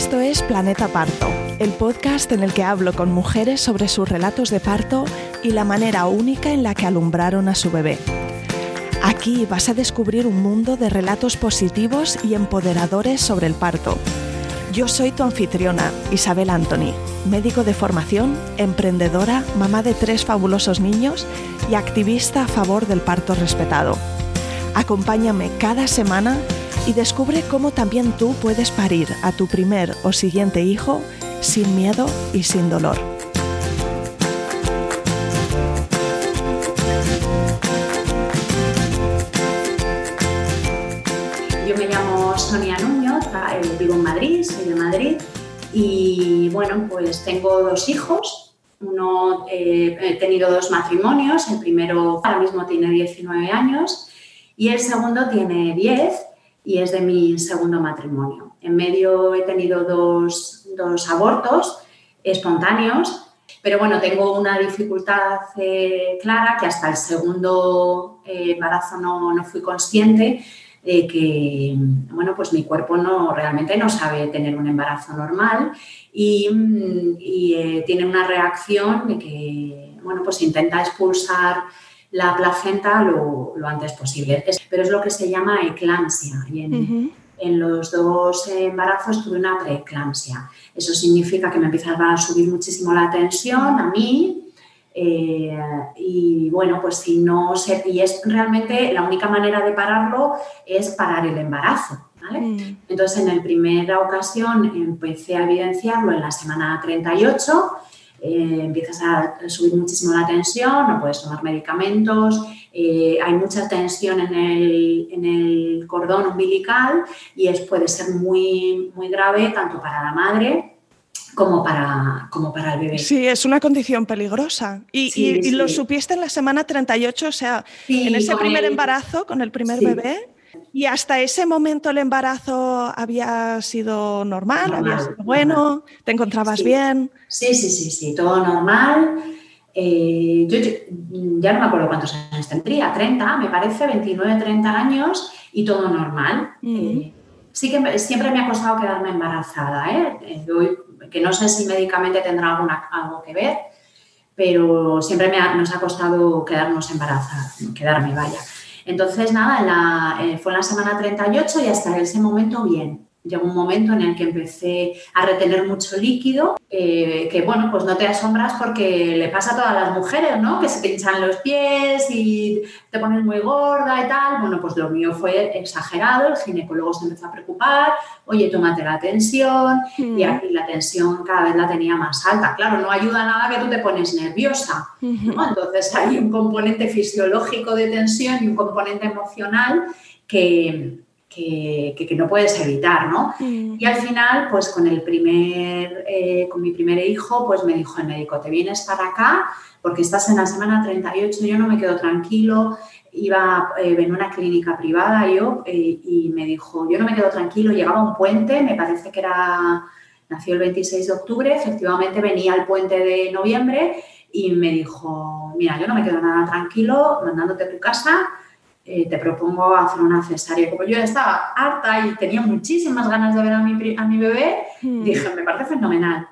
Esto es Planeta Parto, el podcast en el que hablo con mujeres sobre sus relatos de parto y la manera única en la que alumbraron a su bebé. Aquí vas a descubrir un mundo de relatos positivos y empoderadores sobre el parto. Yo soy tu anfitriona, Isabel Anthony, médico de formación, emprendedora, mamá de tres fabulosos niños y activista a favor del parto respetado. Acompáñame cada semana y descubre cómo también tú puedes parir a tu primer o siguiente hijo sin miedo y sin dolor. Yo me llamo Sonia Nuño, eh, vivo en Madrid, soy de Madrid y bueno, pues tengo dos hijos. Uno, eh, he tenido dos matrimonios, el primero ahora mismo tiene 19 años y el segundo tiene 10 y es de mi segundo matrimonio. En medio he tenido dos, abortos espontáneos, pero bueno, tengo una dificultad eh, clara que hasta el segundo eh, embarazo no, no, fui consciente de que, bueno, pues mi cuerpo no, realmente no sabe tener un embarazo normal y, y eh, tiene una reacción de que, bueno, pues intenta expulsar la placenta lo, antes posible. pero es lo que se llama eclampsia. Y en, los dos embarazos tuve una preeclampsia. Eso significa que me empezaba a subir muchísimo la tensión a mí. Eh, y bueno, pues si no se. Y es realmente la única manera de pararlo es parar el embarazo. Mm. Entonces, en la primera ocasión empecé a evidenciarlo en la semana 38 eh, empiezas a subir muchísimo la tensión, no puedes tomar medicamentos, eh, hay mucha tensión en el, cordón umbilical y es, puede ser muy, muy grave tanto para la madre como para, como para el bebé. Sí, es una condición peligrosa. ¿Y, lo supiste en la semana 38? O sea, en ese primer embarazo con el primer bebé. ¿Y hasta ese momento el embarazo había sido normal, había sido bueno? ¿Te encontrabas bien? Sí, sí, sí, sí, todo normal. Eh, yo, ya no me acuerdo cuántos años tendría, 30, me parece, 29, 30 años y todo normal. Eh, sí que siempre me ha costado quedarme embarazada, ¿eh? que no sé si médicamente tendrá alguna, algo que ver, pero siempre me nos ha costado quedarnos embarazadas, quedarme, vaya. Entonces, nada, eh, fue en la semana 38 y hasta ese momento bien. Llegó un momento en el que empecé a retener mucho líquido, eh, que bueno, pues no te asombras porque le pasa a todas las mujeres, ¿no? Que se te hinchan los pies y te pones muy gorda y tal. Bueno, pues lo mío fue exagerado, el ginecólogo se empezó a preocupar, oye, tómate la tensión y hmm. aquí la tensión cada vez la tenía más alta. Claro, no ayuda nada que tú te pones nerviosa, ¿no? Entonces hay un componente fisiológico de tensión y un componente emocional que que, no puedes evitar, ¿no? Mm. Y al final, pues con el primer, eh, con mi primer hijo, pues me dijo el médico, te vienes para acá porque estás en la semana 38, yo no me quedo tranquilo, iba eh, en una clínica privada yo eh, y me dijo, yo no me quedo tranquilo, llegaba un puente, me parece que era, nació el 26 de octubre, efectivamente venía el puente de noviembre y me dijo, mira, yo no me quedo nada tranquilo mandándote a tu casa, eh, te propongo hacer una cesárea. Como yo estaba harta y tenía muchísimas ganas de ver a mi, a mi bebé, hmm. dije, me parece fenomenal.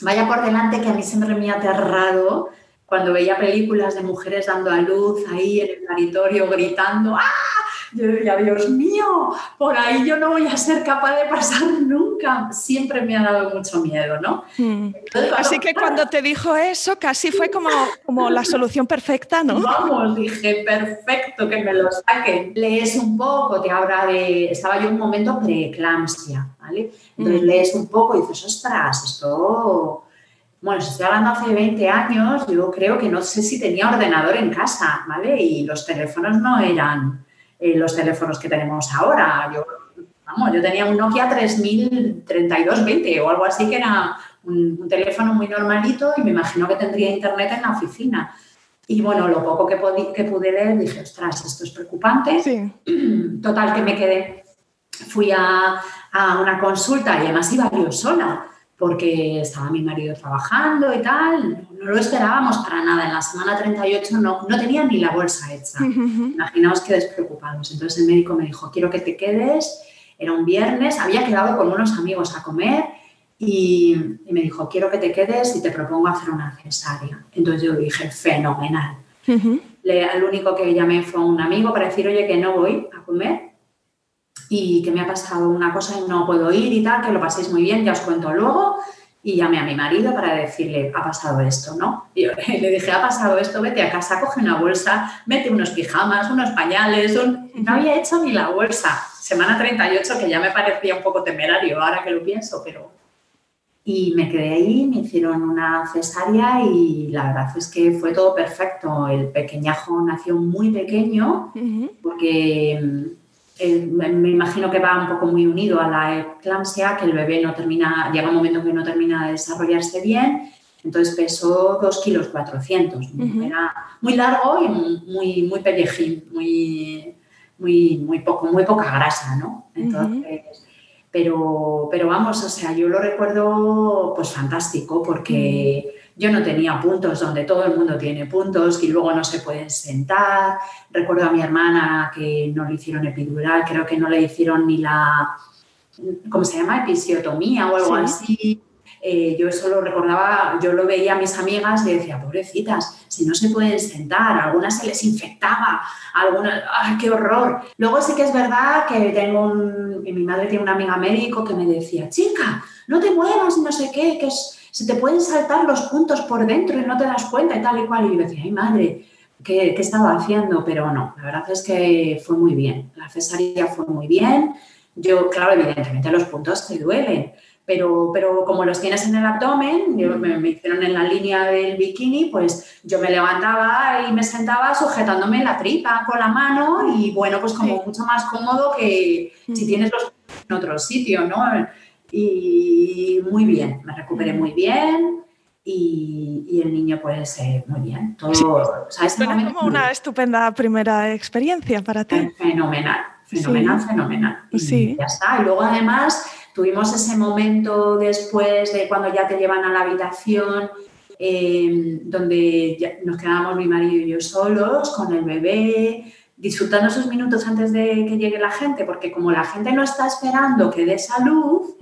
Vaya por delante que a mí siempre me ha aterrado cuando veía películas de mujeres dando a luz ahí en el sanitorio gritando, ¡ah! Yo decía, Dios mío, por ahí yo no voy a ser capaz de pasar nunca. Siempre me ha dado mucho miedo, ¿no? Hmm. Así que cuando te dijo eso, casi fue como, como la solución perfecta, ¿no? Vamos, dije, perfecto, que me lo saquen. Lees un poco, te habla de... Estaba yo en un momento preeclampsia, ¿vale? Entonces hmm. lees un poco y dices, ostras, esto... Bueno, si estoy hablando hace 20 años, yo creo que no sé si tenía ordenador en casa, ¿vale? Y los teléfonos no eran eh, los teléfonos que tenemos ahora. Yo, vamos, yo tenía un Nokia 303220 o algo así que era un, teléfono muy normalito y me imagino que tendría internet en la oficina. Y bueno, lo poco que, que pude leer dije, ostras, esto es preocupante. Total, que me quedé. Fui a, a una consulta y además iba yo sola porque estaba mi marido trabajando y tal, no lo esperábamos para nada. En la semana 38 no, no tenía ni la bolsa hecha. Imaginaos que despreocupados. Entonces el médico me dijo, quiero que te quedes era un viernes, había quedado con unos amigos a comer y, me dijo, quiero que te quedes y te propongo hacer una cesárea. Entonces yo dije, fenomenal. el único que llamé fue un amigo para decir, oye, que no voy a comer y que me ha pasado una cosa y no puedo ir y tal, que lo paséis muy bien, ya os cuento luego. Y llamé a mi marido para decirle, ha pasado esto, ¿no? Y le dije, ha pasado esto, vete a casa, coge una bolsa, mete unos pijamas, unos pañales, no había hecho ni la bolsa. Semana 38, que ya me parecía un poco temerario ahora que lo pienso, pero y me quedé ahí, me hicieron una cesárea y la verdad es que fue todo perfecto. El pequeñajo nació muy pequeño porque eh, me imagino que va un poco muy unido a la eclampsia, que el bebé no termina, llega un momento que no termina de desarrollarse bien. Entonces pesó 2 kilos 400. Era muy largo y muy, muy pellejín, muy, muy, muy, poco, muy poca grasa, ¿no? Entonces pero, pero vamos, o sea, yo lo recuerdo pues fantástico porque mm. Yo no tenía puntos donde todo el mundo tiene puntos y luego no se pueden sentar. Recuerdo a mi hermana que no le hicieron epidural, creo que no le hicieron ni la, ¿cómo se llama? Episiotomía o algo así. Eh, yo eso lo recordaba, yo lo veía a mis amigas y decía, pobrecitas, si no se pueden sentar, algunas se les infectaba, algunas, ¡ay, qué horror! Luego sí que es verdad que tengo un, mi madre tiene una amiga médico que me decía, chica, no te muevas y no sé qué, que se te pueden saltar los puntos por dentro y no te das cuenta y tal y cual. Y yo decía, ay madre, ¿qué, ¿qué estaba haciendo? Pero no, la verdad es que fue muy bien, la cesárea fue muy bien. Yo, claro, evidentemente los puntos te duelen, pero, pero como los tienes en el abdomen, me, hicieron en la línea del bikini, pues yo me levantaba y me sentaba sujetándome la tripa con la mano y bueno, pues como mucho más cómodo que si tienes los en otro sitio, ¿no? Y muy bien, me recuperé muy bien. Y, y, el niño pues eh, muy bien. Todo, o sea, este como una estupenda primera experiencia para ti. Fenomenal, fenomenal, fenomenal. Y ya está. Y luego además Tuvimos ese momento después de cuando ya te llevan a la habitación, eh, donde nos quedábamos mi marido y yo solos con el bebé, disfrutando esos minutos antes de que llegue la gente, porque como la gente no está esperando que dé salud,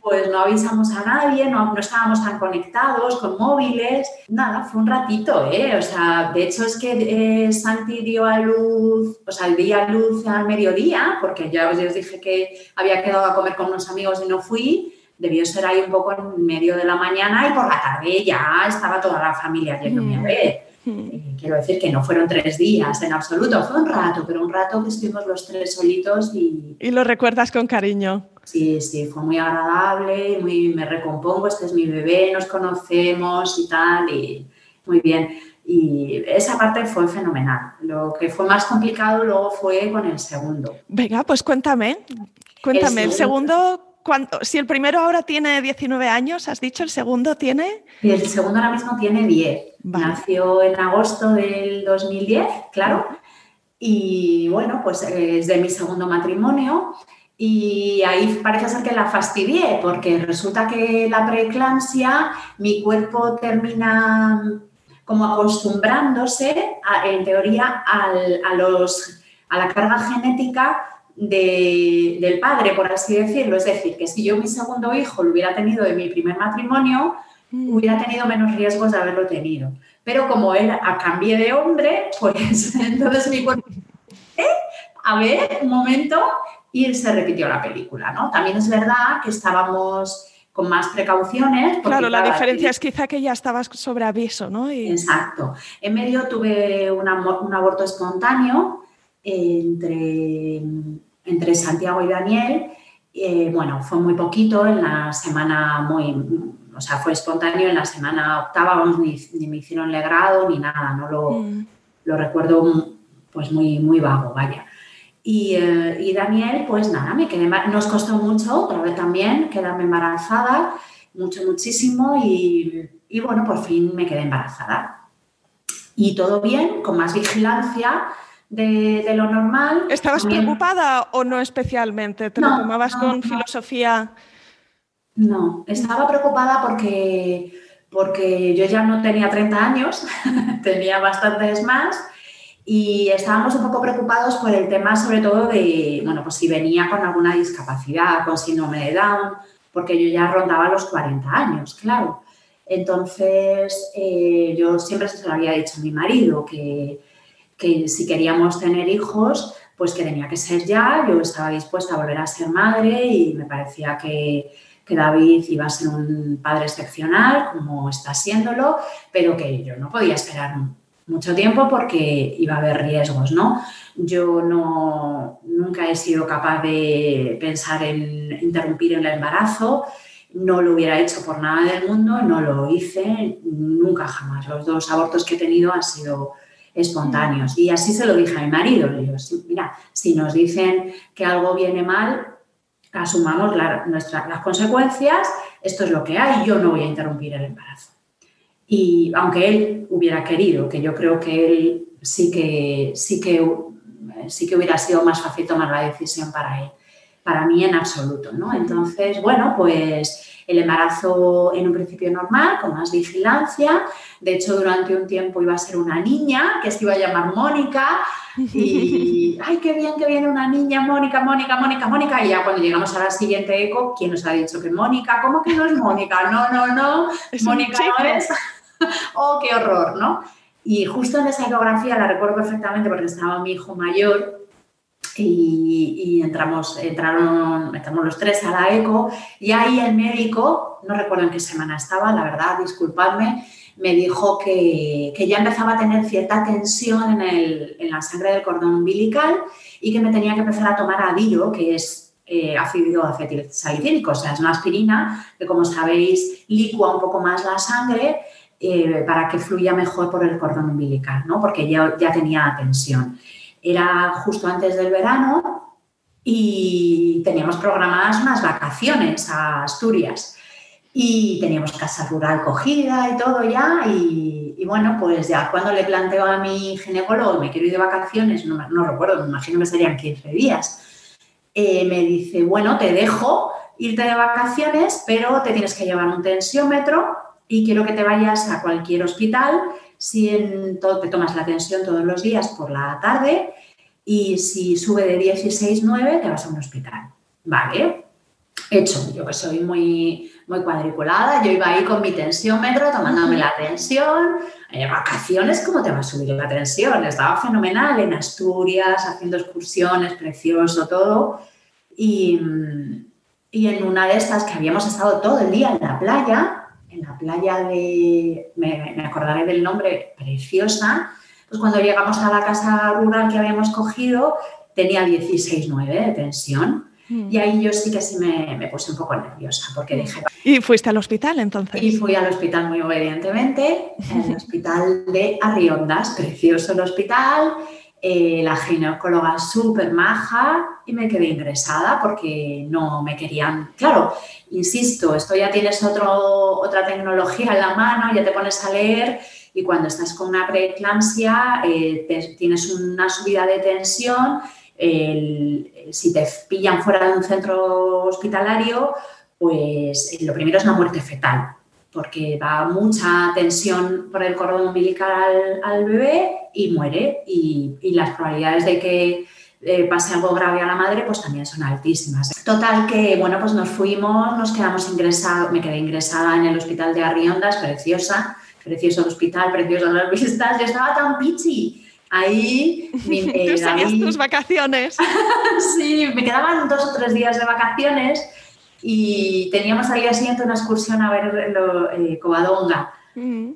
pues no avisamos a nadie, no, no, estábamos tan conectados con móviles, nada, fue un ratito, ¿eh? O sea, de hecho es que eh, Santi dio a luz, o sea, di a luz al mediodía, porque ya os, dije que había quedado a comer con unos amigos y no fui, debió ser ahí un poco en medio de la mañana y por la tarde ya estaba toda la familia yéndome a ver. Eh, quiero decir que no fueron tres días en absoluto, fue un rato, pero un rato que estuvimos los tres solitos y... Y lo recuerdas con cariño. Sí, sí, fue muy agradable, muy, me recompongo, este es mi bebé, nos conocemos y tal, y muy bien. Y esa parte fue fenomenal. Lo que fue más complicado luego fue con el segundo. Venga, pues cuéntame, cuéntame, el segundo, si el primero ahora tiene 19 años, has dicho, el segundo tiene... el segundo ahora mismo tiene 10. Nació en agosto del 2010, claro. Y bueno, pues es de mi segundo matrimonio. Y ahí parece ser que la fastidié, porque resulta que la preeclampsia, mi cuerpo termina como acostumbrándose, en teoría, a, los, a la carga genética del padre, por así decirlo. Es decir, que si yo mi segundo hijo lo hubiera tenido de mi primer matrimonio, mm. hubiera tenido menos riesgos de haberlo tenido. Pero como él a cambio de hombre, pues entonces mi cuerpo... ¿eh? A ver, un momento, y se repitió la película, ¿no? También es verdad que estábamos con más precauciones. Claro, la diferencia es quizá que ya estabas sobre aviso, ¿no? Exacto. En medio tuve un aborto espontáneo entre entre Santiago y Daniel. Eh, bueno, fue muy poquito, en la semana muy, o sea, fue espontáneo, en la semana octava ni, me hicieron legrado ni nada, no lo, mm. lo recuerdo pues muy, muy vago, vaya. Y, eh, y, Daniel, pues nada, me quedé, nos costó mucho, otra vez también, quedarme embarazada, mucho, muchísimo, y, y bueno, por fin me quedé embarazada. Y todo bien, con más vigilancia, de, lo normal. ¿Estabas preocupada o no especialmente? ¿Te lo tomabas con filosofía? No, estaba preocupada porque, porque yo ya no tenía 30 años, tenía bastantes más y estábamos un poco preocupados por el tema sobre todo de, bueno, pues si venía con alguna discapacidad, con síndrome de Down, porque yo ya rondaba los 40 años, claro. Entonces, eh, yo siempre se lo había dicho a mi marido que, que si queríamos tener hijos, pues que tenía que ser ya, yo estaba dispuesta a volver a ser madre y me parecía que, que David iba a ser un padre excepcional, como está siéndolo, pero que yo no podía esperar mucho tiempo porque iba a haber riesgos, ¿no? Yo no, nunca he sido capaz de pensar en interrumpir el embarazo, no lo hubiera hecho por nada del mundo, no lo hice nunca jamás. Los dos abortos que he tenido han sido espontáneos. Y así se lo dije a mi marido. Le digo, mira, si nos dicen que algo viene mal, asumamos nuestra, las consecuencias, esto es lo que hay, yo no voy a interrumpir el embarazo. Y aunque él hubiera querido, que yo creo que él sí que, sí que, sí que hubiera sido más fácil tomar la decisión para él. Para mí en absoluto, ¿no? Entonces, bueno, pues el embarazo en un principio normal, con más vigilancia. De hecho, durante un tiempo iba a ser una niña que se iba a llamar Mónica. Y, ay, qué bien que viene una niña, Mónica, Mónica, Mónica, Mónica. Y ya cuando llegamos a la siguiente eco, ¿quién nos ha dicho que Mónica? ¿Cómo que no es Mónica? No, no, no, Mónica no es. oh, qué horror, ¿no? Y justo en esa ecografía la recuerdo perfectamente porque estaba mi hijo mayor y, entramos, entraron, entramos los tres a la eco y ahí el médico, no recuerdo en qué semana estaba, la verdad, disculpadme, me dijo que, que ya empezaba a tener cierta tensión en, el, en, la sangre del cordón umbilical y que me tenía que empezar a tomar adiro, que es eh, ácido o sea, es una aspirina que, como sabéis, licua un poco más la sangre eh, para que fluya mejor por el cordón umbilical, ¿no? porque ya, ya tenía tensión. Era justo antes del verano y teníamos programadas unas vacaciones a Asturias. Y teníamos casa rural cogida y todo ya y, bueno, pues ya cuando le planteo a mi ginecólogo, me quiero ir de vacaciones, no, no recuerdo, me imagino que serían 15 días, eh, me dice, bueno, te dejo irte de vacaciones, pero te tienes que llevar un tensiómetro y quiero que te vayas a cualquier hospital si en todo, te tomas la tensión todos los días por la tarde y si sube de 16,9 te vas a un hospital. Vale, hecho, yo que soy muy, muy cuadriculada, yo iba ahí con mi tensiómetro tomándome la tensión. En vacaciones, ¿cómo te va a subir la tensión? Estaba fenomenal en Asturias, haciendo excursiones, precioso todo. Y, y en una de estas que habíamos estado todo el día en la playa, en la playa de, me, acordaré del nombre, preciosa, pues cuando llegamos a la casa rural que habíamos cogido, tenía 16,9 de tensión. Mm. Y ahí yo sí que sí me, me, puse un poco nerviosa porque mm. dije... ¿Y fuiste al hospital entonces? Y fui al hospital muy obedientemente, el hospital de Arriondas, precioso el hospital, eh, la ginecóloga súper maja y me quedé ingresada porque no me querían. Claro, insisto, esto ya tienes otra tecnología en la mano, ya te pones a leer y cuando estás con una preeclampsia eh, tienes una subida de tensión. si te pillan fuera de un centro hospitalario, pues lo primero es una muerte fetal porque va mucha tensión por el cordón umbilical al, bebé y muere. Y, las probabilidades de que eh, pase algo grave a la madre pues también son altísimas. Total que, bueno, pues nos fuimos, nos quedamos ingresados, me quedé ingresada en el hospital de Arriondas, preciosa, precioso el hospital, preciosas las vistas, yo estaba tan pichi. Ahí... Eh, Tú tus vacaciones. sí, me quedaban dos o tres días de vacaciones y teníamos al día siguiente una excursión a ver lo, eh, Covadonga,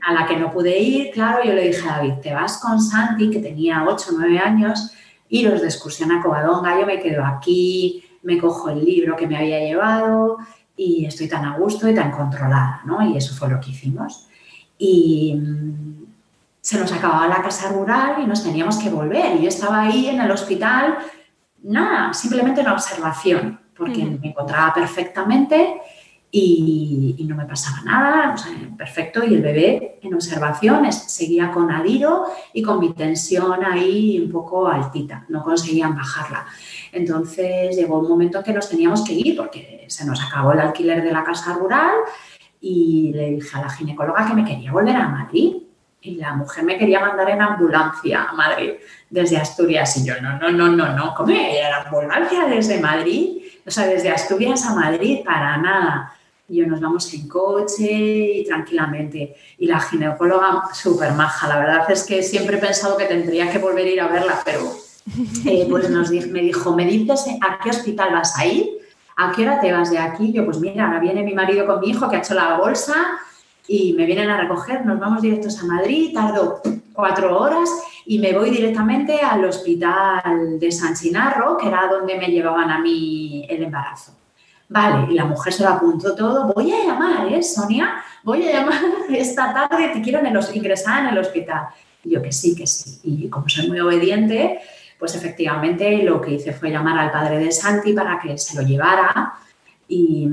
a la que no pude ir. Claro, yo le dije a David, te vas con Santi, que tenía 8 o 9 años, iros de excursión a Covadonga, yo me quedo aquí, me cojo el libro que me había llevado y estoy tan a gusto y tan controlada, ¿no? Y eso fue lo que hicimos. Y mm, se nos acababa la casa rural y nos teníamos que volver. Y yo estaba ahí en el hospital, nada, simplemente en observación porque me encontraba perfectamente y, no me pasaba nada, perfecto. Y el bebé en observación seguía con adiro y con mi tensión ahí un poco altita, no conseguían bajarla. Entonces llegó un momento en que nos teníamos que ir porque se nos acabó el alquiler de la casa rural y le dije a la ginecóloga que me quería volver a Madrid. y la mujer me quería mandar en ambulancia a Madrid desde Asturias y yo, no, no, no, no, no, ¿cómo la ambulancia desde Madrid? O sea, desde Asturias a Madrid, para nada. Y yo nos vamos en coche y tranquilamente. Y la ginecóloga, súper maja, la verdad es que siempre he pensado que tendría que volver a ir a verla, pero eh, pues nos, me dijo, ¿me dices a qué hospital vas a ir? ¿A qué hora te vas de aquí? Yo, pues mira, ahora viene mi marido con mi hijo que ha hecho la bolsa y me vienen a recoger, nos vamos directos a Madrid, tardo cuatro horas y me voy directamente al hospital de San Chinarro, que era donde me llevaban a mí el embarazo. Vale, y la mujer se lo apuntó todo. Voy a llamar, ¿eh, Sonia? Voy a llamar esta tarde, te quiero en el, ingresar en el hospital. Y yo que sí, que sí. Y como soy muy obediente, pues efectivamente lo que hice fue llamar al padre de Santi para que se lo llevara y,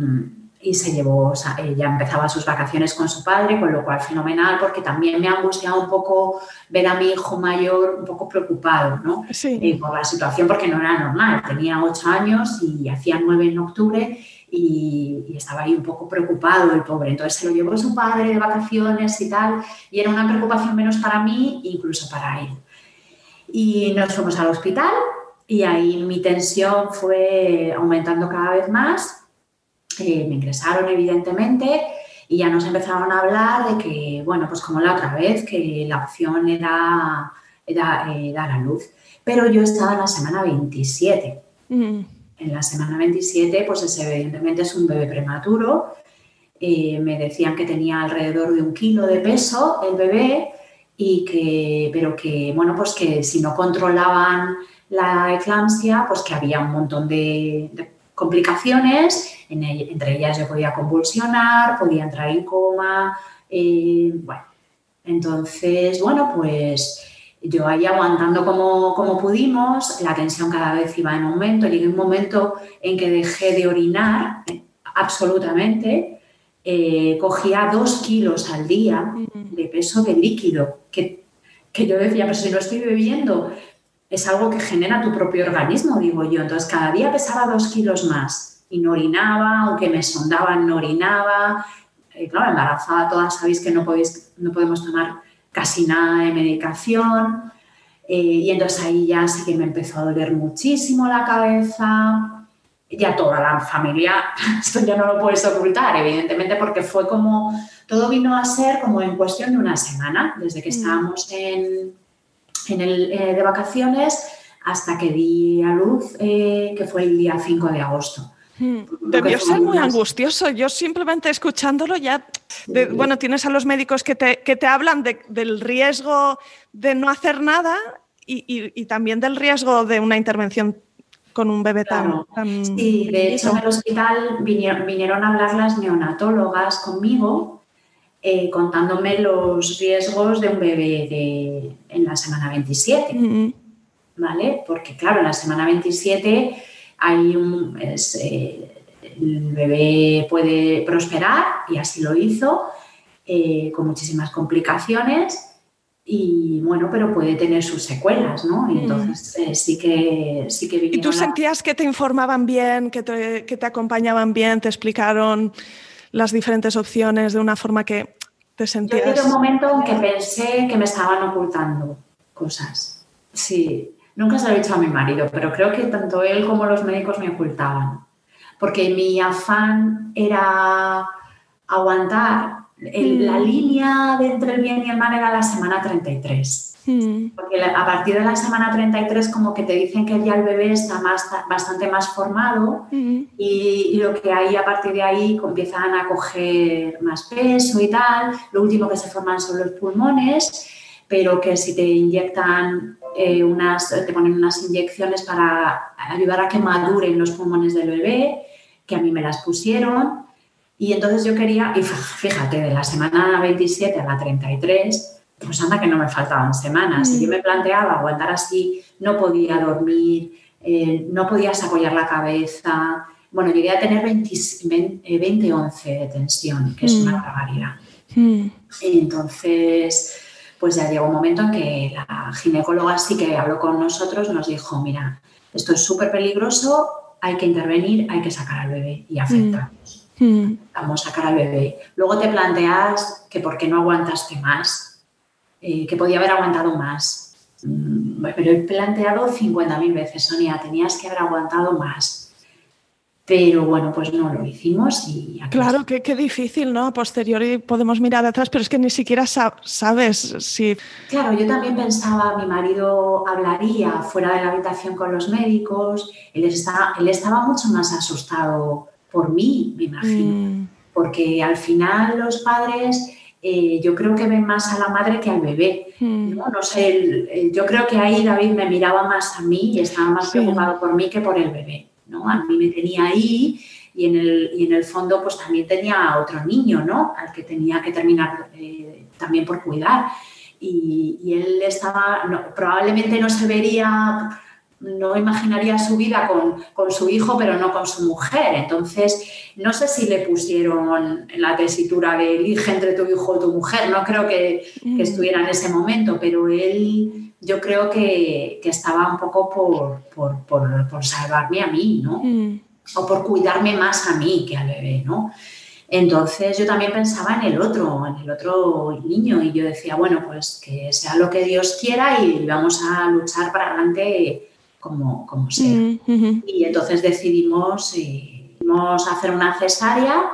y se llevó, o sea, ella empezaba sus vacaciones con su padre, con lo cual fenomenal, porque también me ha angustiado un poco ver a mi hijo mayor un poco preocupado, ¿no? Sí. Eh, por la situación, porque no era normal, tenía ocho años y hacía nueve en octubre y, y, estaba ahí un poco preocupado el pobre. Entonces se lo llevó su padre de vacaciones y tal, y era una preocupación menos para mí, incluso para él. Y nos fuimos al hospital y ahí mi tensión fue aumentando cada vez más me ingresaron evidentemente y ya nos empezaron a hablar de que, bueno, pues como la otra vez, que la opción era, era eh, dar a luz. Pero yo estaba en la semana 27. Mm. En la semana 27, pues ese evidentemente es un bebé prematuro. Eh, me decían que tenía alrededor de un kilo de peso el bebé y que, pero que, bueno, pues que si no controlaban la eclampsia, pues que había un montón de, de complicaciones, entre ellas yo podía convulsionar, podía entrar en coma, eh, bueno, entonces, bueno, pues yo ahí aguantando como, como pudimos, la tensión cada vez iba en aumento, llegué un momento en que dejé de orinar absolutamente, eh, cogía dos kilos al día de peso de líquido, que, que yo decía, pero si no estoy bebiendo, es algo que genera tu propio organismo, digo yo. Entonces, cada día pesaba dos kilos más y no orinaba, aunque me sondaban, no orinaba. Y eh, claro, embarazada, todas sabéis que no, podéis, no podemos tomar casi nada de medicación. Eh, y entonces ahí ya sí que me empezó a doler muchísimo la cabeza. Ya toda la familia, esto ya no lo puedes ocultar, evidentemente, porque fue como, todo vino a ser como en cuestión de una semana, desde que mm. estábamos en, en el, eh, de vacaciones hasta que di a luz, eh, que fue el día 5 de agosto. Hmm. Debió ser muy angustioso. Yo simplemente escuchándolo ya, bueno, tienes a los médicos que te, que te hablan del riesgo de no hacer nada y, y, también del riesgo de una intervención con un bebé tan, Sí, de hecho en el hospital vinieron, vinieron, a hablar las neonatólogas conmigo eh, contándome los riesgos de un bebé de, en la semana 27. ¿Vale? Porque, claro, en la semana 27 hay un, eh, el bebé puede prosperar y así lo hizo, eh, con muchísimas complicaciones. Y bueno, pero puede tener sus secuelas, ¿no? Y entonces sí que sí que ¿Y tú sentías que te informaban bien, que te, que te acompañaban bien, te explicaron las diferentes opciones de una forma que te sentías... Yo un momento en que pensé que me estaban ocultando cosas. Sí, nunca se lo he dicho a mi marido, pero creo que tanto él como los médicos me ocultaban. Porque mi afán era aguantar. La mm. línea de entre el bien y el mal era la semana 33. Mm. Porque a partir de la semana 33 como que te dicen que ya el bebé está más, bastante más formado mm. y, lo que hay a partir de ahí empiezan a coger más peso y tal. Lo último que se forman son los pulmones, pero que si te inyectan eh, unas, te ponen unas inyecciones para ayudar a que maduren los pulmones del bebé, que a mí me las pusieron. Y entonces yo quería, y fíjate, de la semana 27 a la 33, pues anda que no me faltaban semanas. Y yo mm. me planteaba aguantar así, no podía dormir, eh, no podías apoyar la cabeza. Bueno, llegué a tener 20, 20, 11 de tensión, que es una mm. barbaridad. Mm. Entonces, pues ya llegó un momento en que la ginecóloga sí que habló con nosotros, nos dijo, mira, esto es súper peligroso, hay que intervenir, hay que sacar al bebé y aceptamos. Vamos a sacar al bebé. Luego te planteas que por qué no aguantaste más eh, que podía haber aguantado más. Mm, pero he planteado 50.000 veces, Sonia, tenías que haber aguantado más. Pero bueno, pues no lo hicimos y... Claro, qué, qué, difícil, ¿no? A posteriori podemos mirar atrás, pero es que ni siquiera sabes si... Claro, yo también pensaba, mi marido hablaría fuera de la habitación con los médicos, él, está, él estaba mucho más asustado por mí, me imagino, mm. porque al final los padres... Eh, yo creo que ven más a la madre que al bebé. Mm. ¿no? no sé, yo creo que ahí David me miraba más a mí y estaba más preocupado por mí que por el bebé. A mí me tenía ahí y en el, y en el fondo pues también tenía a otro niño, ¿no? Al que tenía que terminar eh, también por cuidar. Y, él estaba, probablemente no se vería, no imaginaría su vida con, con, su hijo, pero no con su mujer. Entonces, no sé si le pusieron en la tesitura de elige entre tu hijo o tu mujer, no creo que, que mm. estuviera en ese momento, pero él yo creo que, estaba un poco por, por, salvarme a mí, ¿no? Mm. O por cuidarme más a mí que al bebé, ¿no? Entonces yo también pensaba en el otro, en el otro niño y yo decía, bueno, pues que sea lo que Dios quiera y vamos a luchar para adelante como, como sea. Mm, y entonces decidimos, eh, hacer una cesárea.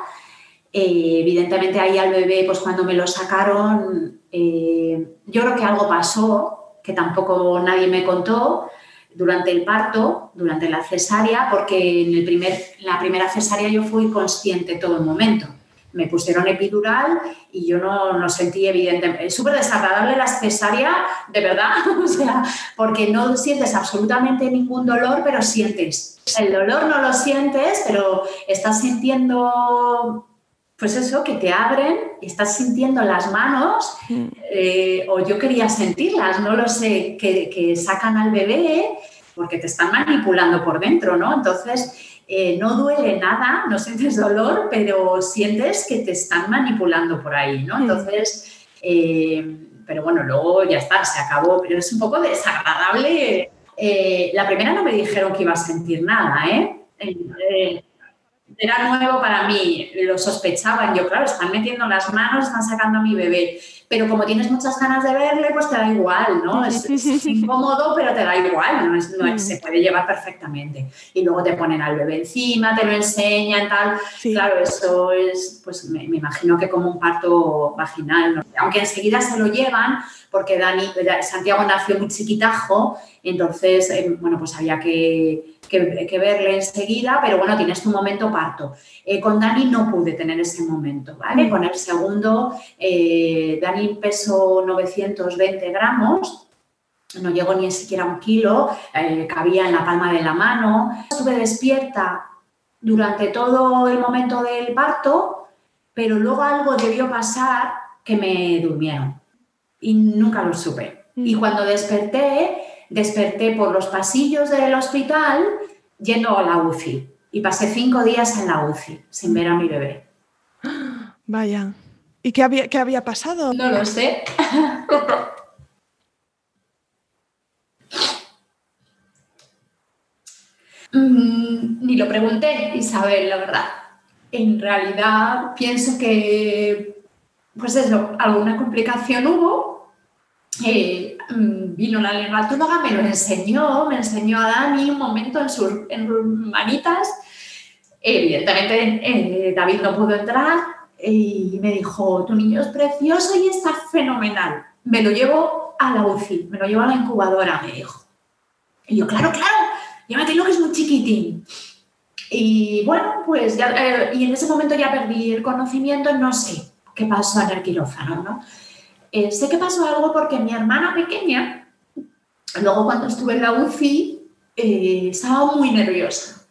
Eh, evidentemente ahí al bebé, pues cuando me lo sacaron, eh, yo creo que algo pasó que tampoco nadie me contó durante el parto, durante la cesárea, porque en, el primer, la primera cesárea yo fui consciente todo el momento. Me pusieron epidural y yo no, no sentí evidentemente. Es súper desagradable la cesárea, de verdad, o sea, porque no sientes absolutamente ningún dolor, pero sientes. El dolor no lo sientes, pero estás sintiendo pues eso, que te abren estás sintiendo las manos, mm. eh, o yo quería sentirlas, no lo sé, que, sacan al bebé porque te están manipulando por dentro, ¿no? Entonces, eh, no duele nada, no sientes dolor, pero sientes que te están manipulando por ahí, ¿no? Mm. Entonces, eh, pero bueno, luego ya está, se acabó, pero es un poco desagradable. la primera no me dijeron que iba a sentir nada, ¿eh? Era nuevo para mí, lo sospechaban. Yo, claro, están metiendo las manos, están sacando a mi bebé. Pero como tienes muchas ganas de verle, pues te da igual, ¿no? Es, incómodo, pero te da igual, ¿no? Mm. se puede llevar perfectamente. Y luego te ponen al bebé encima, te lo enseñan, tal. Claro, eso es, pues me, imagino que como un parto vaginal, aunque enseguida se lo llevan, porque Dani, Santiago nació muy chiquitajo, entonces, eh, bueno, pues había que que, verle enseguida, pero bueno, tienes tu momento parto. Eh, con Dani no pude tener ese momento, ¿vale? Mm. Con el segundo, eh, Dani pesó 920 gramos, no llegó ni siquiera un kilo, eh, cabía en la palma de la mano. Estuve despierta durante todo el momento del parto, pero luego algo debió pasar que me durmieron y nunca lo supe. Y mm. cuando desperté, desperté por los pasillos del hospital yendo a la UCI y pasé cinco días en la UCI sin ver a mi bebé. Vaya. ¿Y qué había, qué había pasado? No lo sé. Mm, ni lo pregunté, Isabel, la verdad. En realidad pienso que, pues eso, alguna complicación hubo. Eh, Mm, vino la neonatóloga, me lo enseñó, me enseñó a Dani un momento en sus, manitas. Evidentemente eh, David no pudo entrar y me dijo, tu niño es precioso y está fenomenal. Me lo llevo a la UCI, me lo llevo a la incubadora, me dijo. Y yo, claro, claro, llévatelo que es muy chiquitín. Y bueno, pues ya, eh, y en ese momento ya perdí el conocimiento, no sé qué pasó en el quirófano, ¿no? Eh, sé que pasó algo porque mi hermana pequeña, luego cuando estuve en la UCI, eh, estaba muy nerviosa,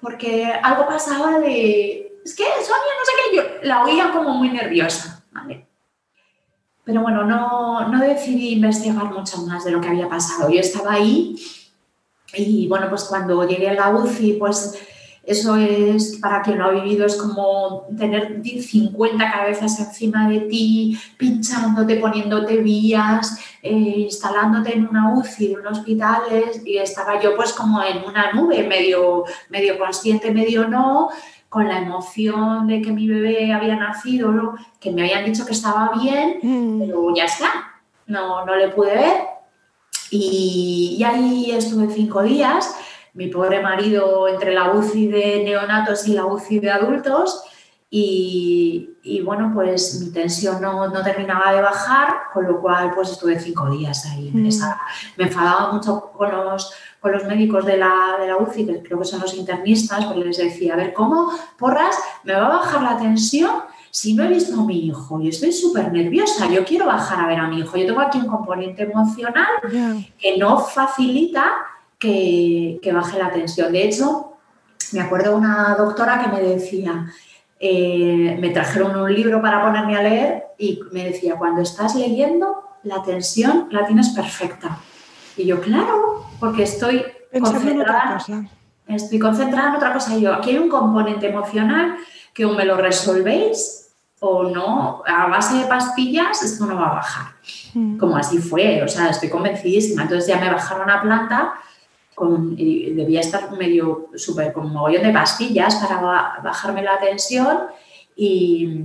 porque algo pasaba de, es que Sonia, no sé qué, yo la oía como muy nerviosa, ¿vale? Pero bueno, no, no decidí investigar mucho más de lo que había pasado. Yo estaba ahí y bueno, pues cuando llegué a la UCI, pues eso es, para quien lo ha vivido, es como tener 50 cabezas encima de ti, pinchándote, poniéndote vías, eh, instalándote en una UCI de un hospital. Y estaba yo pues como en una nube, medio, medio consciente, medio no, con la emoción de que mi bebé había nacido, que me habían dicho que estaba bien, mm. pero ya está. no, no le pude ver. Y, ahí estuve cinco días. Mi pobre marido entre la UCI de neonatos y la UCI de adultos. Y, bueno, pues mi tensión no, no, terminaba de bajar, con lo cual pues estuve cinco días ahí. Mm. Me enfadaba mucho con los, con los médicos de la, de la UCI, que creo que son los internistas, porque les decía, a ver, ¿cómo, porras, me va a bajar la tensión si no he visto a mi hijo y estoy súper nerviosa, yo quiero bajar a ver a mi hijo. Yo tengo aquí un componente emocional que no facilita que, baje la tensión. De hecho, me acuerdo de una doctora que me decía, eh, me trajeron un libro para ponerme a leer y me decía, cuando estás leyendo, la tensión la tienes perfecta. Y yo, claro, porque estoy concentrada en Estoy concentrada en otra cosa. Y yo, aquí hay un componente emocional que o me lo resolvéis o no, a base de pastillas esto no va a bajar. Mm. Como así fue, o sea, estoy convencidísima. Entonces ya me bajaron a planta con, y debía estar medio súper con un mogollón de pastillas para bajarme la tensión y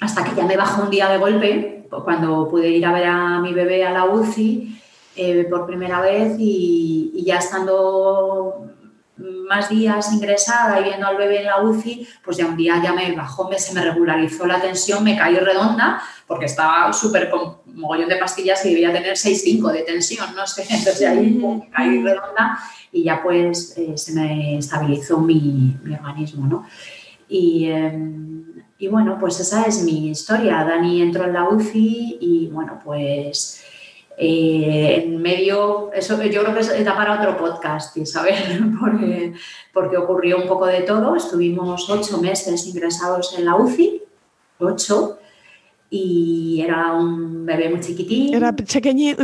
hasta que ya me bajó un día de golpe, cuando pude ir a ver a mi bebé a la UCI eh, por primera vez y, y ya estando más días ingresada y viendo al bebé en la UCI, pues ya un día ya me bajó, me, se me regularizó la tensión, me caí redonda porque estaba súper con mogollón de pastillas y debía tener 6,5 de tensión, no sé, entonces ahí me caí redonda y ya pues eh, se me estabilizó mi, organismo, ¿no? Y, em, y bueno, pues esa es mi historia. Dani entró en la UCI y bueno, pues eh, en medio, eso yo creo que está para otro podcast, Isabel, porque, porque ocurrió un poco de todo. Estuvimos ocho meses ingresados en la UCI, ocho, y era un bebé muy chiquitín. Era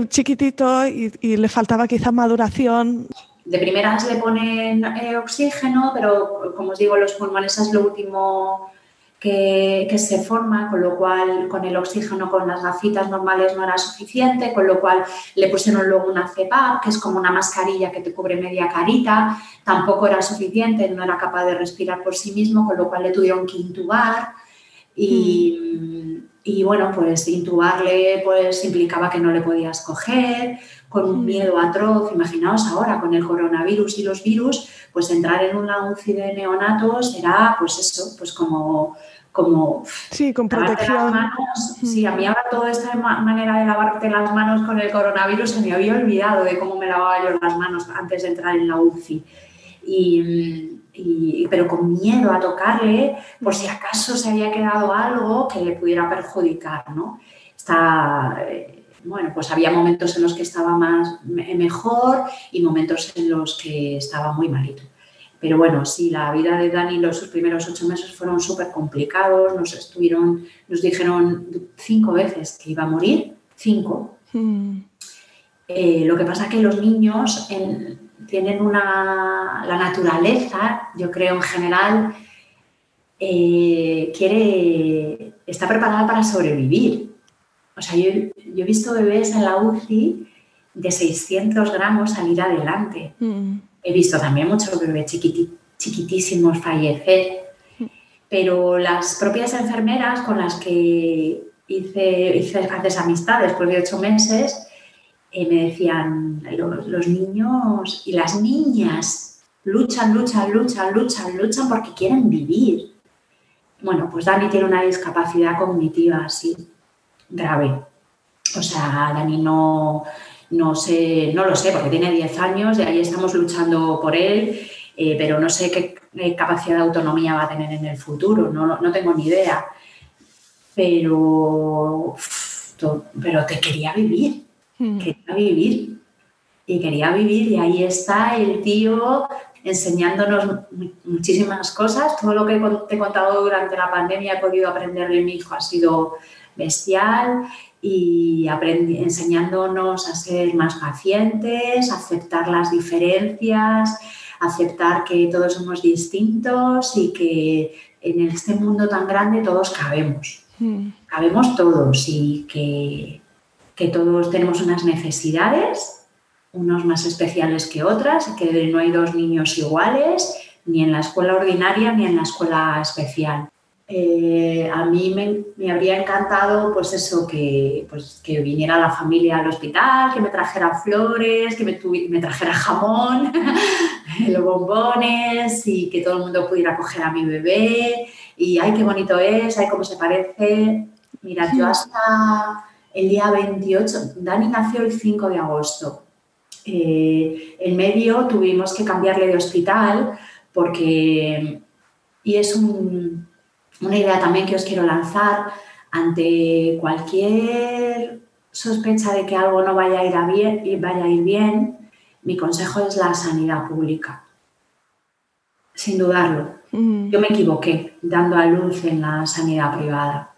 chiquitito y, le faltaba quizá maduración. De primeras le ponen eh, oxígeno, pero como os digo, los pulmones es lo último que, se forma, con lo cual con el oxígeno con las gafitas normales no era suficiente, con lo cual le pusieron luego una CEPAP, que es como una mascarilla que te cubre media carita, tampoco era suficiente, no era capaz de respirar por sí mismo, con lo cual le tuvieron que intubar. Y, y bueno, pues intubarle pues implicaba que no le podías coger, con un miedo atroz, imaginaos ahora con el coronavirus y los virus, pues entrar en una UCI de neonatos era pues eso, pues como como sí, con protección. Sí, a mí ahora toda esta manera de lavarte las manos con el coronavirus se me había olvidado de cómo me lavaba yo las manos antes de entrar en la UCI. Y, pero con miedo a tocarle por si acaso se había quedado algo que le pudiera perjudicar, ¿no? Está, eh, bueno, pues había momentos en los que estaba más mejor y momentos en los que estaba muy malito. Pero bueno, sí, la vida de Dani los primeros ocho meses fueron súper complicados. Nos estuvieron, nos dijeron cinco veces que iba a morir, cinco. Hmm. Eh, lo que pasa es que los niños tienen una, la naturaleza, yo creo en general, eh, quiere, está preparada para sobrevivir. O sea, yo, he visto bebés en la UCI de 600 gramos salir adelante. Hmm. He visto también muchos bebés chiquitísimos fallecer, pero las propias enfermeras con las que hice, hice grandes amistades después de ocho meses, eh, me decían, los, niños y las niñas luchan, luchan, luchan, luchan, luchan porque quieren vivir. Bueno, pues Dani tiene una discapacidad cognitiva así, grave. O sea, Dani no, no sé, no lo sé, porque tiene 10 años y ahí estamos luchando por él, eh, pero no sé qué, capacidad de autonomía va a tener en el futuro, no, tengo ni idea. Pero, pero te quería vivir, hmm. quería vivir. Y quería vivir y ahí está el tío enseñándonos muchísimas cosas. Todo lo que te he contado durante la pandemia he podido aprender de mi hijo ha sido bestial y enseñándonos a ser más pacientes, aceptar las diferencias, aceptar que todos somos distintos y que en este mundo tan grande todos cabemos. Mm. Cabemos todos y que, que todos tenemos unas necesidades, unos más especiales que otras, que no hay dos niños iguales, ni en la escuela ordinaria ni en la escuela especial eh, a mí me, habría encantado, pues eso, que, pues, que viniera la familia al hospital, que me trajera flores, que me, me trajera jamón, los bombones y que todo el mundo pudiera coger a mi bebé. Y ay, qué bonito es, ay, cómo se parece. Mira, yo hasta el día 28, Dani nació el 5 de agosto. Eh, en medio tuvimos que cambiarle de hospital porque, y es un una idea también que os quiero lanzar ante cualquier sospecha de que algo no vaya a ir, bien, vaya a ir bien, mi consejo es la sanidad pública. Sin dudarlo. Yo me equivoqué dando a luz en la sanidad privada.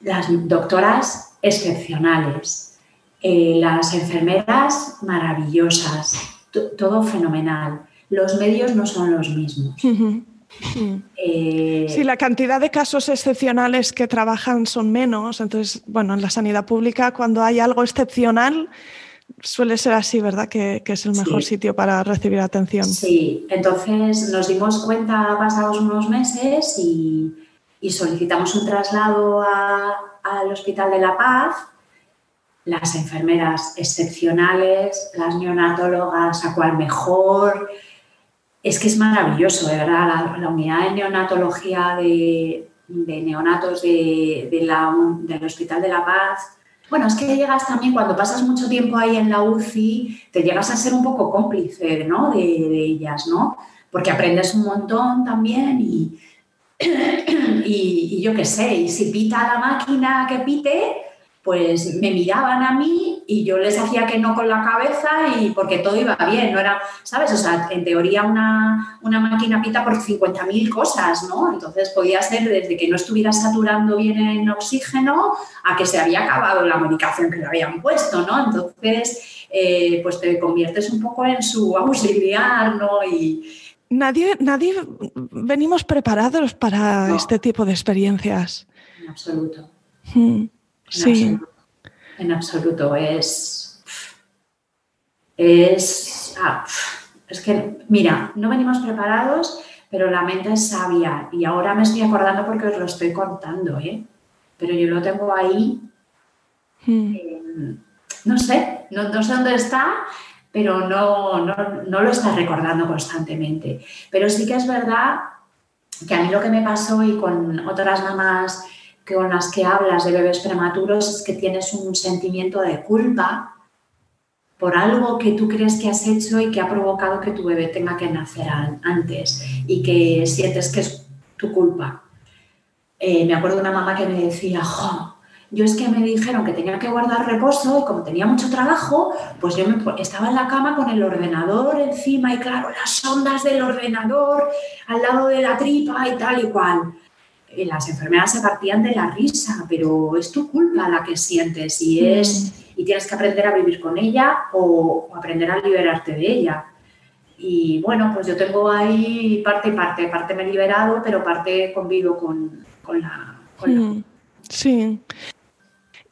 Las doctoras excepcionales, eh, las enfermeras maravillosas, todo fenomenal. Los medios no son los mismos. Eh, sí, la cantidad de casos excepcionales que trabajan son menos. Entonces, bueno, en la sanidad pública, cuando hay algo excepcional, suele ser así, ¿verdad? Que, es el mejor sitio para recibir atención. Sí, entonces nos dimos cuenta pasados unos meses y, solicitamos un traslado al Hospital de la Paz. Las enfermeras excepcionales, las neonatólogas a cual mejor, es que es maravilloso, de verdad, la, unidad de neonatología de, neonatos de, del Hospital de la Paz. Bueno, es que llegas también, cuando pasas mucho tiempo ahí en la UCI, te llegas a ser un poco cómplice ¿no? de, ellas, ¿no? Porque aprendes un montón también y, y, y yo qué sé, y si pita la máquina que pite, pues me miraban a mí y yo les hacía que no con la cabeza y porque todo iba bien, no era, ¿sabes? O sea, en teoría una, máquina pita por 50.000 cosas, ¿no? Entonces podía ser desde que no estuviera saturando bien en oxígeno a que se había acabado la medicación que le habían puesto, ¿no? Entonces, eh, pues te conviertes un poco en su auxiliar, ¿no? Y, Nadie, nadie venimos preparados para este tipo de experiencias. En absoluto. Hmm sí. En absoluto. Es. Es. Ah, es que, mira, no venimos preparados, pero la mente es sabia. Y ahora me estoy acordando porque os lo estoy contando, ¿eh? Pero yo lo tengo ahí. Hmm. no sé, no, sé dónde está, pero no, no, no lo está recordando constantemente. Pero sí que es verdad que a mí lo que me pasó y con otras mamás con las que hablas de bebés prematuros es que tienes un sentimiento de culpa por algo que tú crees que has hecho y que ha provocado que tu bebé tenga que nacer antes y que sientes que es tu culpa. Eh, me acuerdo de una mamá que me decía, yo es que me dijeron que tenía que guardar reposo y como tenía mucho trabajo, pues yo estaba en la cama con el ordenador encima y claro, las ondas del ordenador al lado de la tripa y tal y cual las enfermeras se partían de la risa, pero es tu culpa la que sientes y, es, mm. y tienes que aprender a vivir con ella o, aprender a liberarte de ella. Y bueno, pues yo tengo ahí parte y parte, parte me he liberado, pero parte convivo con, la... Mm. Sí.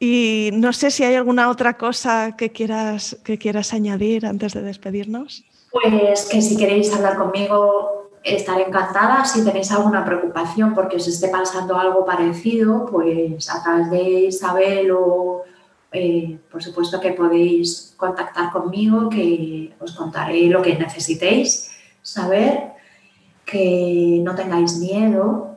Y no sé si hay alguna otra cosa que quieras, que quieras añadir antes de despedirnos. Pues que si queréis hablar conmigo estaré encantada. Si tenéis alguna preocupación porque os esté pasando algo parecido, pues a través de Isabel o eh, por supuesto que podéis contactar conmigo, que os contaré lo que necesitéis saber, que no tengáis miedo,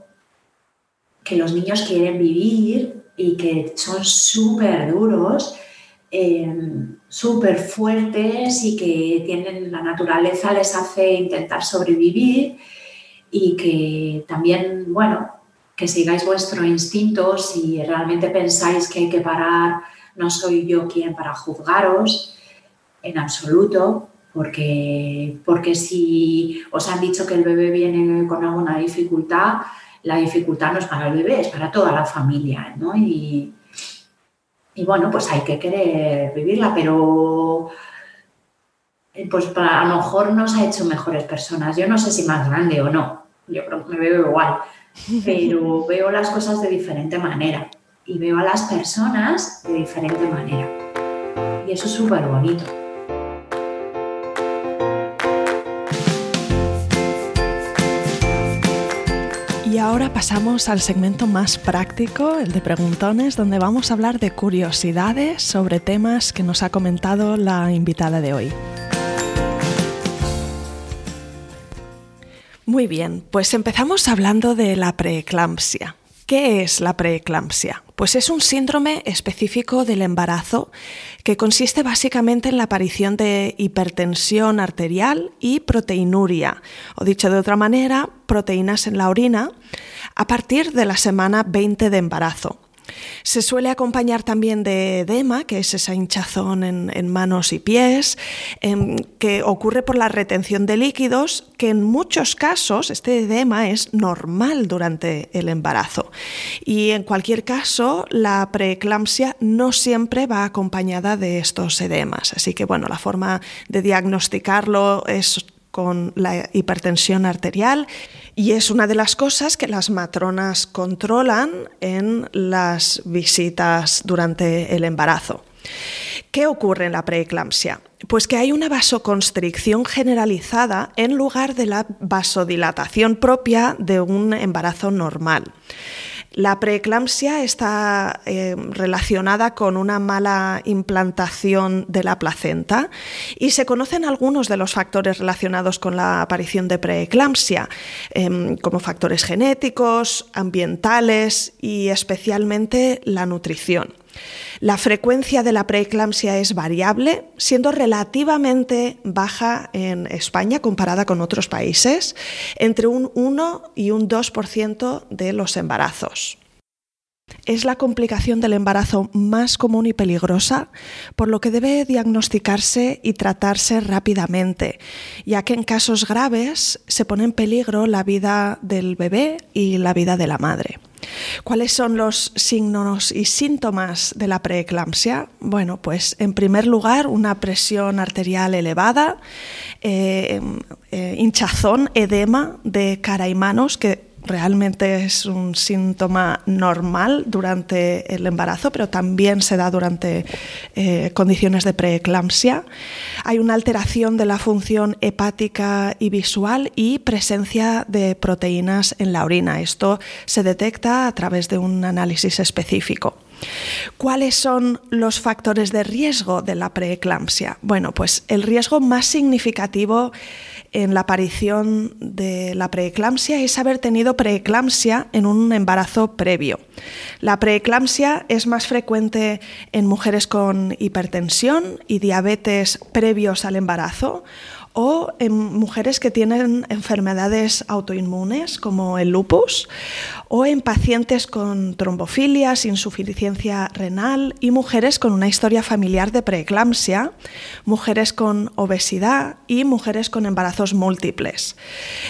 que los niños quieren vivir y que son súper duros. Em, súper fuertes y que tienen la naturaleza les hace intentar sobrevivir y que también, bueno, que sigáis vuestro instinto si realmente pensáis que hay que parar, no soy yo quien para juzgaros en absoluto, porque, porque si os han dicho que el bebé viene con alguna dificultad, la dificultad no es para el bebé, es para toda la familia, ¿no? Y, y bueno, pues hay que querer vivirla, pero eh, pues a lo mejor nos ha hecho mejores personas. Yo no sé si más grande o no, yo creo que me veo igual, pero veo las cosas de diferente manera y veo a las personas de diferente manera. Y eso es súper bonito. Ahora pasamos al segmento más práctico, el de preguntones, donde vamos a hablar de curiosidades sobre temas que nos ha comentado la invitada de hoy. Muy bien, pues empezamos hablando de la preeclampsia. ¿Qué es la preeclampsia? Pues es un síndrome específico del embarazo que consiste básicamente en la aparición de hipertensión arterial y proteinuria, o dicho de otra manera, proteínas en la orina, a partir de la semana 20 de embarazo. Se suele acompañar también de edema, que es esa hinchazón en, manos y pies, em, que ocurre por la retención de líquidos, que en muchos casos este edema es normal durante el embarazo. Y en cualquier caso, la preeclampsia no siempre va acompañada de estos edemas. Así que, bueno, la forma de diagnosticarlo es con la hipertensión arterial y es una de las cosas que las matronas controlan en las visitas durante el embarazo. ¿Qué ocurre en la preeclampsia? Pues que hay una vasoconstricción generalizada en lugar de la vasodilatación propia de un embarazo normal. La preeclampsia está eh, relacionada con una mala implantación de la placenta y se conocen algunos de los factores relacionados con la aparición de preeclampsia, em, como factores genéticos, ambientales y especialmente la nutrición. La frecuencia de la preeclampsia es variable, siendo relativamente baja en España comparada con otros países, entre un 1 y un 2% de los embarazos. Es la complicación del embarazo más común y peligrosa, por lo que debe diagnosticarse y tratarse rápidamente, ya que en casos graves se pone en peligro la vida del bebé y la vida de la madre. ¿Cuáles son los signos y síntomas de la preeclampsia? Bueno, pues en primer lugar una presión arterial elevada, eh, eh, hinchazón, edema de cara y manos que realmente es un síntoma normal durante el embarazo, pero también se da durante eh, condiciones de preeclampsia. Hay una alteración de la función hepática y visual y presencia de proteínas en la orina. Esto se detecta a través de un análisis específico. ¿Cuáles son los factores de riesgo de la preeclampsia? Bueno, pues el riesgo más significativo en la aparición de la preeclampsia es haber tenido preeclampsia en un embarazo previo. La preeclampsia es más frecuente en mujeres con hipertensión y diabetes previos al embarazo o en mujeres que tienen enfermedades autoinmunes como el lupus o en pacientes con trombofilias, insuficiencia renal y mujeres con una historia familiar de preeclampsia, mujeres con obesidad y mujeres con embarazos múltiples.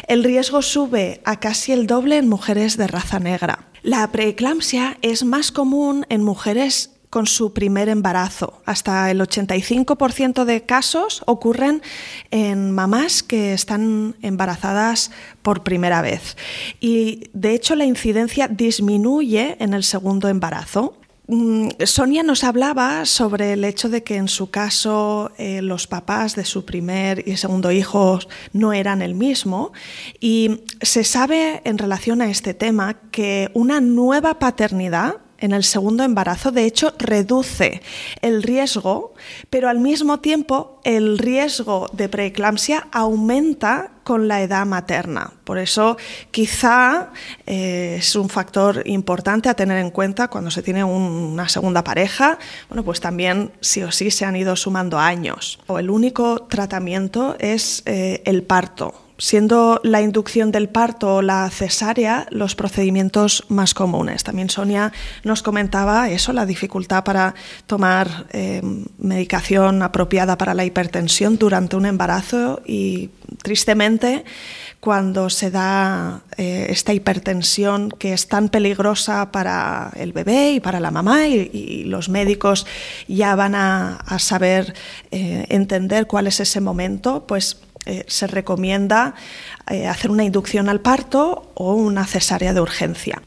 El riesgo sube a casi el doble en mujeres de raza negra. La preeclampsia es más común en mujeres con su primer embarazo. Hasta el 85% de casos ocurren en mamás que están embarazadas por primera vez. Y de hecho la incidencia disminuye en el segundo embarazo. Mm, Sonia nos hablaba sobre el hecho de que en su caso eh, los papás de su primer y segundo hijo no eran el mismo y se sabe en relación a este tema que una nueva paternidad en el segundo embarazo, de hecho, reduce el riesgo, pero al mismo tiempo el riesgo de preeclampsia aumenta con la edad materna. Por eso quizá eh, es un factor importante a tener en cuenta cuando se tiene una segunda pareja. Bueno, pues también sí o sí se han ido sumando años. O el único tratamiento es eh, el parto siendo la inducción del parto o la cesárea los procedimientos más comunes. También Sonia nos comentaba eso, la dificultad para tomar eh, medicación apropiada para la hipertensión durante un embarazo y tristemente cuando se da eh, esta hipertensión que es tan peligrosa para el bebé y para la mamá y, los médicos ya van a, saber eh, entender cuál es ese momento, pues eh, se recomienda eh, hacer una inducción al parto o una cesárea de urgencia.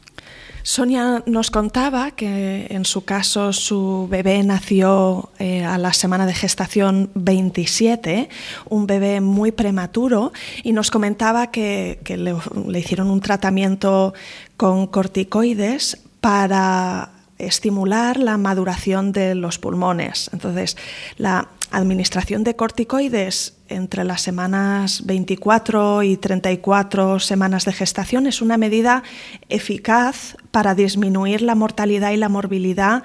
Sonia nos contaba que en su caso su bebé nació eh, a la semana de gestación 27, un bebé muy prematuro, y nos comentaba que, le, hicieron un tratamiento con corticoides para estimular la maduración de los pulmones. Entonces, la administración de corticoides entre las semanas 24 y 34 semanas de gestación es una medida eficaz para disminuir la mortalidad y la morbilidad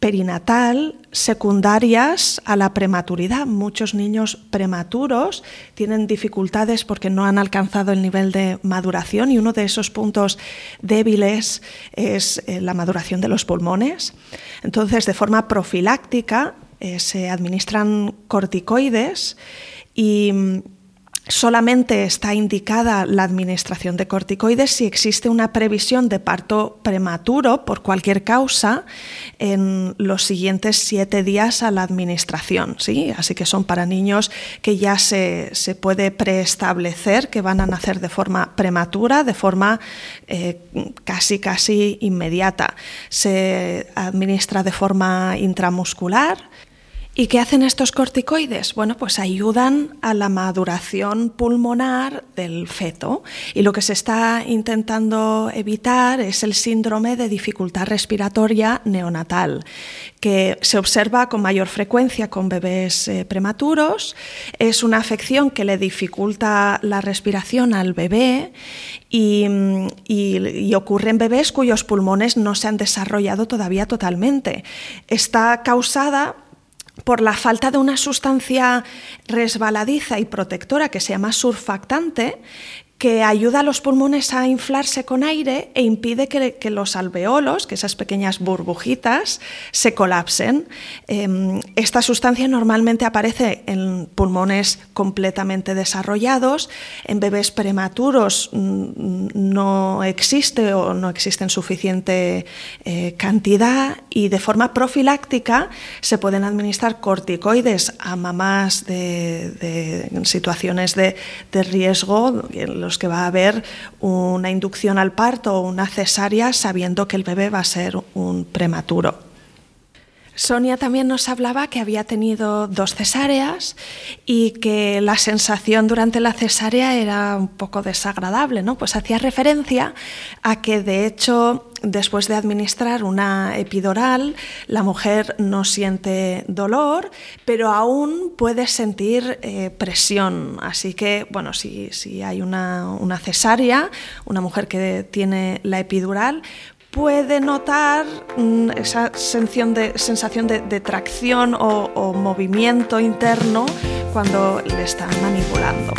perinatal secundarias a la prematuridad. Muchos niños prematuros tienen dificultades porque no han alcanzado el nivel de maduración y uno de esos puntos débiles es eh, la maduración de los pulmones. Entonces, de forma profiláctica, eh, se administran corticoides y mm, solamente está indicada la administración de corticoides si existe una previsión de parto prematuro por cualquier causa en los siguientes siete días a la administración. ¿sí? Así que son para niños que ya se, puede preestablecer que van a nacer de forma prematura, de forma eh, casi casi inmediata. Se administra de forma intramuscular ¿Y qué hacen estos corticoides? Bueno, pues ayudan a la maduración pulmonar del feto y lo que se está intentando evitar es el síndrome de dificultad respiratoria neonatal, que se observa con mayor frecuencia con bebés eh, prematuros. Es una afección que le dificulta la respiración al bebé y, y, ocurre en bebés cuyos pulmones no se han desarrollado todavía totalmente. Está causada por la falta de una sustancia resbaladiza y protectora que se llama surfactante, que ayuda a los pulmones a inflarse con aire e impide que, los alveolos, que esas pequeñas burbujitas, se colapsen. Em, esta sustancia normalmente aparece en pulmones completamente desarrollados, en bebés prematuros mm, no existe o no existe en suficiente eh, cantidad y de forma profiláctica se pueden administrar corticoides a mamás de, en situaciones de, de riesgo, los que va a haber una inducción al parto o una cesárea sabiendo que el bebé va a ser un prematuro. Sonia también nos hablaba que había tenido dos cesáreas y que la sensación durante la cesárea era un poco desagradable, ¿no? Pues hacía referencia a que de hecho después de administrar una epidural, la mujer no siente dolor, pero aún puede sentir eh, presión. Así que, bueno, si, hay una, una cesárea, una mujer que tiene la epidural, puede notar mm, esa sensación de, sensación de, tracción o, movimiento interno cuando le están manipulando.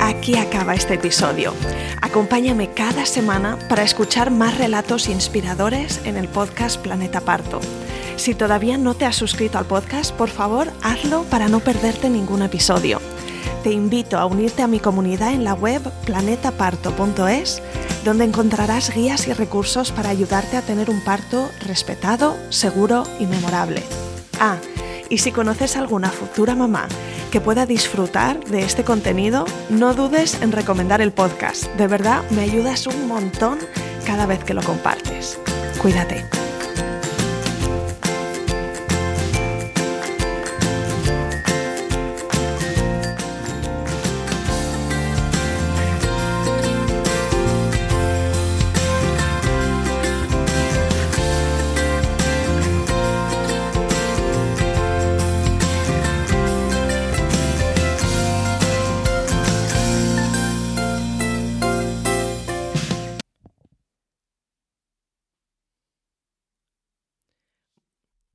Aquí acaba este episodio. Acompáñame cada semana para escuchar más relatos inspiradores en el podcast Planeta Parto. Si todavía no te has suscrito al podcast, por favor hazlo para no perderte ningún episodio te invito a unirte a mi comunidad en la web planetaparto.es, donde encontrarás guías y recursos para ayudarte a tener un parto respetado, seguro y memorable. Ah, y si conoces alguna futura mamá que pueda disfrutar de este contenido, no dudes en recomendar el podcast. De verdad, me ayudas un montón cada vez que lo compartes. Cuídate.